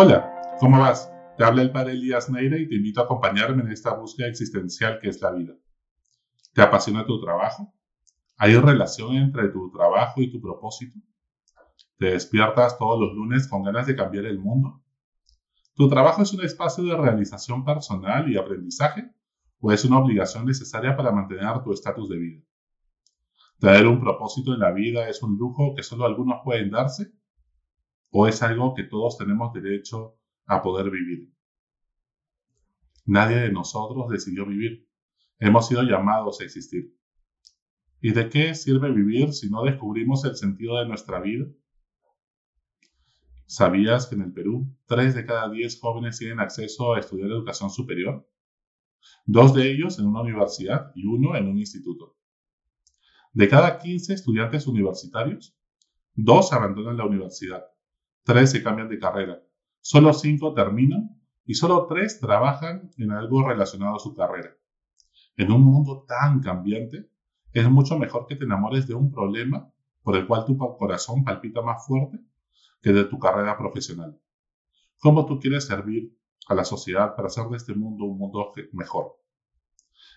Hola, ¿cómo vas? Te habla el padre Elías Neira y te invito a acompañarme en esta búsqueda existencial que es la vida. ¿Te apasiona tu trabajo? ¿Hay relación entre tu trabajo y tu propósito? ¿Te despiertas todos los lunes con ganas de cambiar el mundo? ¿Tu trabajo es un espacio de realización personal y aprendizaje o es una obligación necesaria para mantener tu estatus de vida? ¿Tener un propósito en la vida es un lujo que solo algunos pueden darse o es algo que todos tenemos derecho a poder vivir. Nadie de nosotros decidió vivir. Hemos sido llamados a existir. ¿Y de qué sirve vivir si no descubrimos el sentido de nuestra vida? ¿Sabías que en el Perú, tres de cada diez jóvenes tienen acceso a estudiar educación superior? Dos de ellos en una universidad y uno en un instituto. De cada 15 estudiantes universitarios, dos abandonan la universidad tres se cambian de carrera, solo cinco terminan y solo tres trabajan en algo relacionado a su carrera. En un mundo tan cambiante, es mucho mejor que te enamores de un problema por el cual tu corazón palpita más fuerte que de tu carrera profesional. ¿Cómo tú quieres servir a la sociedad para hacer de este mundo un mundo mejor?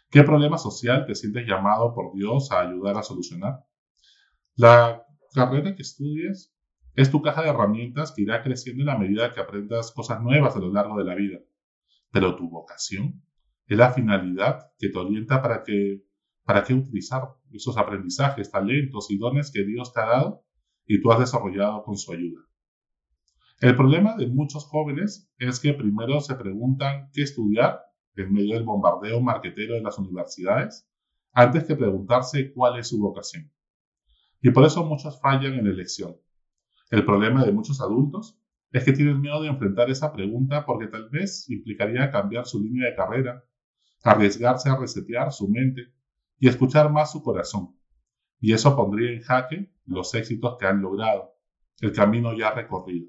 ¿Qué problema social te sientes llamado por Dios a ayudar a solucionar? La carrera que estudies es tu caja de herramientas que irá creciendo en la medida que aprendas cosas nuevas a lo largo de la vida. Pero tu vocación es la finalidad que te orienta para que para qué utilizar esos aprendizajes, talentos y dones que Dios te ha dado y tú has desarrollado con su ayuda. El problema de muchos jóvenes es que primero se preguntan qué estudiar en medio del bombardeo marquetero de las universidades antes que preguntarse cuál es su vocación. Y por eso muchos fallan en la elección. El problema de muchos adultos es que tienen miedo de enfrentar esa pregunta porque tal vez implicaría cambiar su línea de carrera, arriesgarse a resetear su mente y escuchar más su corazón. Y eso pondría en jaque los éxitos que han logrado, el camino ya recorrido.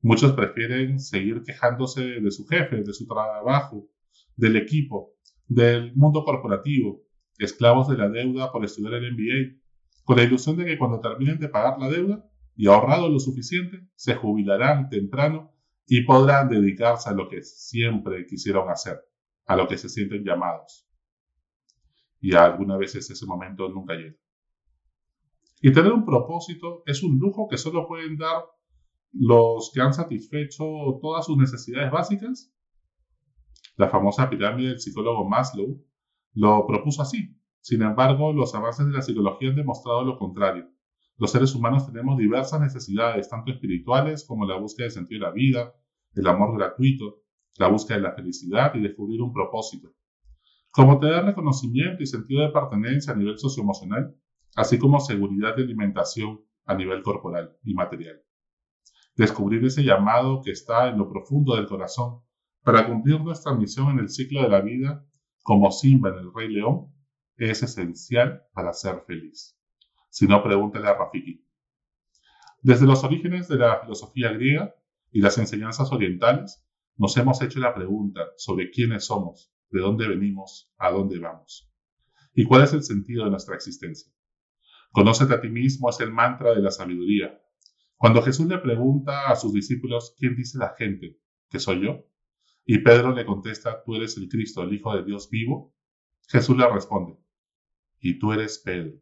Muchos prefieren seguir quejándose de su jefe, de su trabajo, del equipo, del mundo corporativo, esclavos de la deuda por estudiar el MBA, con la ilusión de que cuando terminen de pagar la deuda, y ahorrado lo suficiente, se jubilarán temprano y podrán dedicarse a lo que siempre quisieron hacer, a lo que se sienten llamados. Y algunas veces ese momento nunca llega. Y tener un propósito es un lujo que solo pueden dar los que han satisfecho todas sus necesidades básicas. La famosa pirámide del psicólogo Maslow lo propuso así. Sin embargo, los avances de la psicología han demostrado lo contrario. Los seres humanos tenemos diversas necesidades, tanto espirituales como la búsqueda de sentido de la vida, el amor gratuito, la búsqueda de la felicidad y descubrir un propósito. Como tener reconocimiento y sentido de pertenencia a nivel socioemocional, así como seguridad de alimentación a nivel corporal y material. Descubrir ese llamado que está en lo profundo del corazón para cumplir nuestra misión en el ciclo de la vida, como Simba en el Rey León, es esencial para ser feliz. Si no, pregúntale a Rafiki. Desde los orígenes de la filosofía griega y las enseñanzas orientales, nos hemos hecho la pregunta sobre quiénes somos, de dónde venimos, a dónde vamos. ¿Y cuál es el sentido de nuestra existencia? Conócete a ti mismo es el mantra de la sabiduría. Cuando Jesús le pregunta a sus discípulos, ¿quién dice la gente que soy yo? Y Pedro le contesta, tú eres el Cristo, el Hijo de Dios vivo. Jesús le responde, y tú eres Pedro,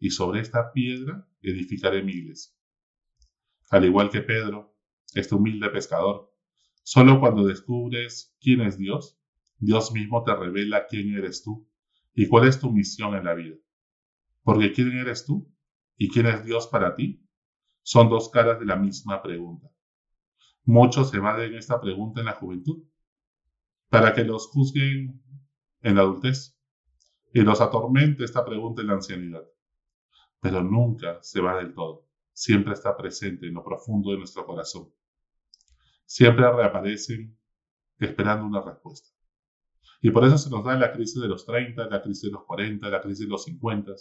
y sobre esta piedra edificaré mi iglesia. Al igual que Pedro, este humilde pescador, solo cuando descubres quién es Dios, Dios mismo te revela quién eres tú y cuál es tu misión en la vida. Porque quién eres tú y quién es Dios para ti son dos caras de la misma pregunta. Muchos se evaden esta pregunta en la juventud para que los juzguen en la adultez y los atormente esta pregunta en la ancianidad pero nunca se va del todo. Siempre está presente en lo profundo de nuestro corazón. Siempre reaparecen esperando una respuesta. Y por eso se nos da la crisis de los 30, la crisis de los 40, la crisis de los 50,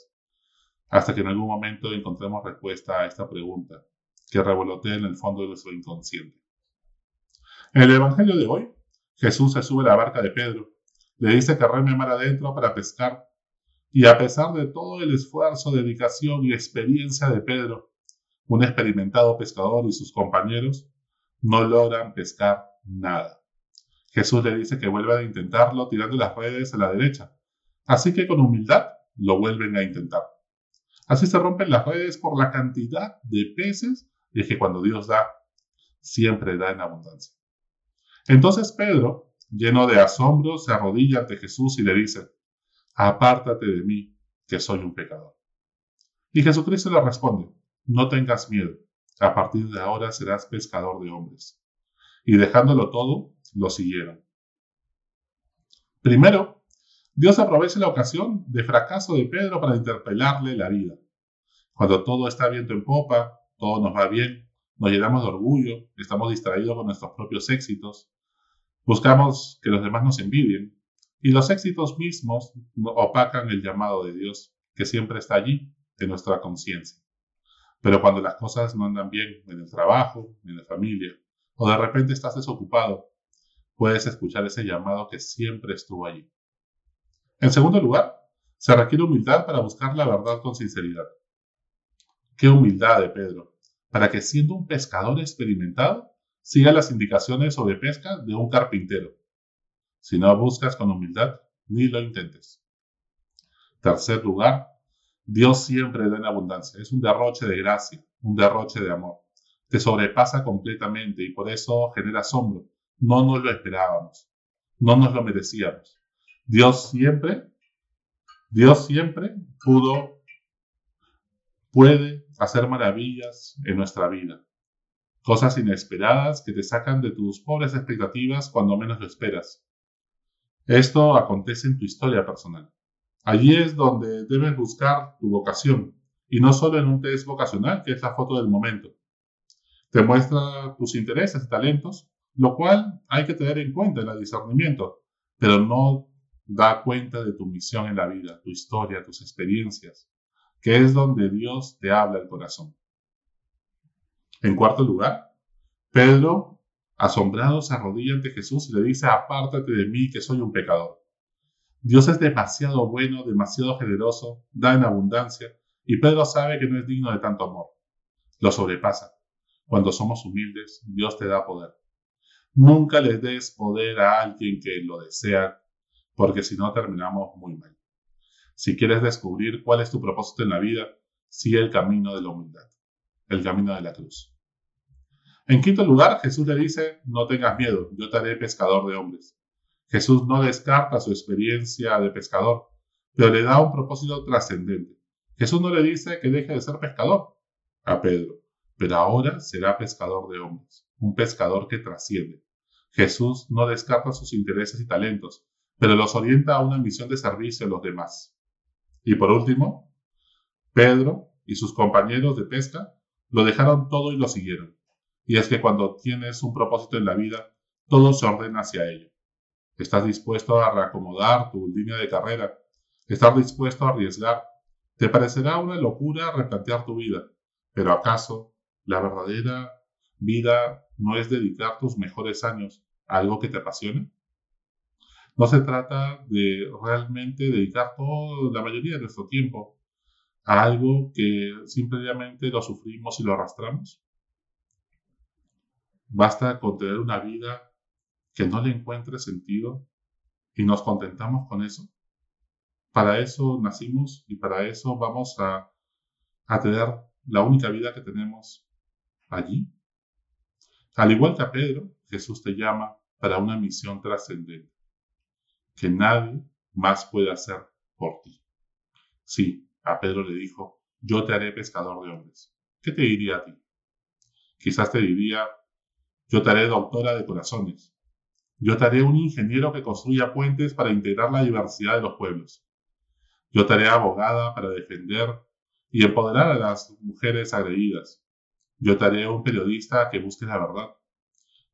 hasta que en algún momento encontremos respuesta a esta pregunta que revolotea en el fondo de nuestro inconsciente. En el Evangelio de hoy, Jesús se sube a la barca de Pedro, le dice que reme mar adentro para pescar y a pesar de todo el esfuerzo, dedicación y experiencia de Pedro, un experimentado pescador y sus compañeros, no logran pescar nada. Jesús le dice que vuelvan a intentarlo tirando las redes a la derecha. Así que con humildad lo vuelven a intentar. Así se rompen las redes por la cantidad de peces y es que cuando Dios da, siempre da en abundancia. Entonces Pedro, lleno de asombro, se arrodilla ante Jesús y le dice, apártate de mí, que soy un pecador. Y Jesucristo le responde, no tengas miedo, a partir de ahora serás pescador de hombres. Y dejándolo todo, lo siguieron. Primero, Dios aprovecha la ocasión de fracaso de Pedro para interpelarle la vida. Cuando todo está viento en popa, todo nos va bien, nos llenamos de orgullo, estamos distraídos con nuestros propios éxitos, buscamos que los demás nos envidien, y los éxitos mismos opacan el llamado de Dios, que siempre está allí, en nuestra conciencia. Pero cuando las cosas no andan bien en el trabajo, en la familia, o de repente estás desocupado, puedes escuchar ese llamado que siempre estuvo allí. En segundo lugar, se requiere humildad para buscar la verdad con sinceridad. Qué humildad de Pedro, para que siendo un pescador experimentado, siga las indicaciones sobre pesca de un carpintero. Si no buscas con humildad, ni lo intentes. Tercer lugar, Dios siempre da en abundancia. Es un derroche de gracia, un derroche de amor. Te sobrepasa completamente y por eso genera asombro. No nos lo esperábamos. No nos lo merecíamos. Dios siempre, Dios siempre pudo, puede hacer maravillas en nuestra vida. Cosas inesperadas que te sacan de tus pobres expectativas cuando menos lo esperas. Esto acontece en tu historia personal. Allí es donde debes buscar tu vocación, y no solo en un test vocacional, que es la foto del momento. Te muestra tus intereses y talentos, lo cual hay que tener en cuenta en el discernimiento, pero no da cuenta de tu misión en la vida, tu historia, tus experiencias, que es donde Dios te habla el corazón. En cuarto lugar, Pedro, asombrado, se arrodilla ante Jesús y le dice, apártate de mí que soy un pecador. Dios es demasiado bueno, demasiado generoso, da en abundancia, y Pedro sabe que no es digno de tanto amor. Lo sobrepasa. Cuando somos humildes, Dios te da poder. Nunca le des poder a alguien que lo desea, porque si no terminamos muy mal. Si quieres descubrir cuál es tu propósito en la vida, sigue el camino de la humildad, el camino de la cruz. En quinto lugar, Jesús le dice, no tengas miedo, yo te haré pescador de hombres. Jesús no descarta su experiencia de pescador, pero le da un propósito trascendente. Jesús no le dice que deje de ser pescador a Pedro, pero ahora será pescador de hombres, un pescador que trasciende. Jesús no descarta sus intereses y talentos, pero los orienta a una misión de servicio a los demás. Y por último, Pedro y sus compañeros de pesca lo dejaron todo y lo siguieron. Y es que cuando tienes un propósito en la vida, todo se ordena hacia ello. Estás dispuesto a reacomodar tu línea de carrera. Estás dispuesto a arriesgar. Te parecerá una locura replantear tu vida. Pero ¿acaso la verdadera vida no es dedicar tus mejores años a algo que te apasione? No se trata de realmente dedicar toda la mayoría de nuestro tiempo a algo que simplemente lo sufrimos y lo arrastramos. Basta con tener una vida que no le encuentre sentido y nos contentamos con eso. Para eso nacimos y para eso vamos a, a tener la única vida que tenemos allí. Al igual que a Pedro, Jesús te llama para una misión trascendente que nadie más puede hacer por ti. Sí, a Pedro le dijo, yo te haré pescador de hombres. ¿Qué te diría a ti? Quizás te diría, yo te haré doctora de corazones, yo te haré un ingeniero que construya puentes para integrar la diversidad de los pueblos. Yo te haré abogada para defender y empoderar a las mujeres agredidas. Yo te haré un periodista que busque la verdad.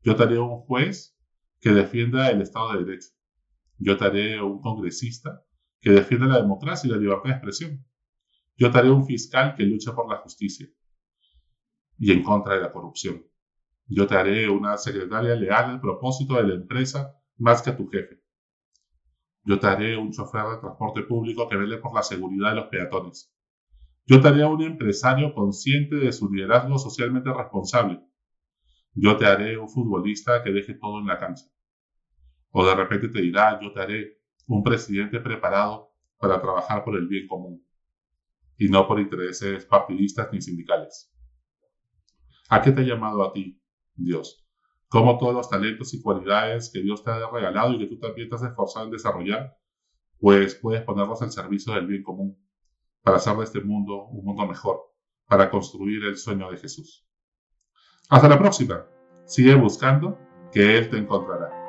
Yo te haré un juez que defienda el Estado de Derecho. Yo te haré un congresista que defienda la democracia y la libertad de expresión. Yo te haré un fiscal que luche por la justicia y en contra de la corrupción. Yo te haré una secretaria leal al propósito de la empresa más que a tu jefe. Yo te haré un chofer de transporte público que vele por la seguridad de los peatones. Yo te haré un empresario consciente de su liderazgo socialmente responsable. yo te haré un futbolista que deje todo en la cancha. O de repente te dirá, yo te haré un presidente preparado para trabajar por el bien común y no por intereses partidistas ni sindicales. ¿A qué te ha llamado a ti, Dios? ¿Cómo todos los talentos y cualidades que Dios te ha regalado y que tú también te has esforzado en desarrollar, pues puedes ponerlos al servicio del bien común, para hacer de este mundo un mundo mejor, para construir el sueño de Jesús? Hasta la próxima. Sigue buscando que Él te encontrará.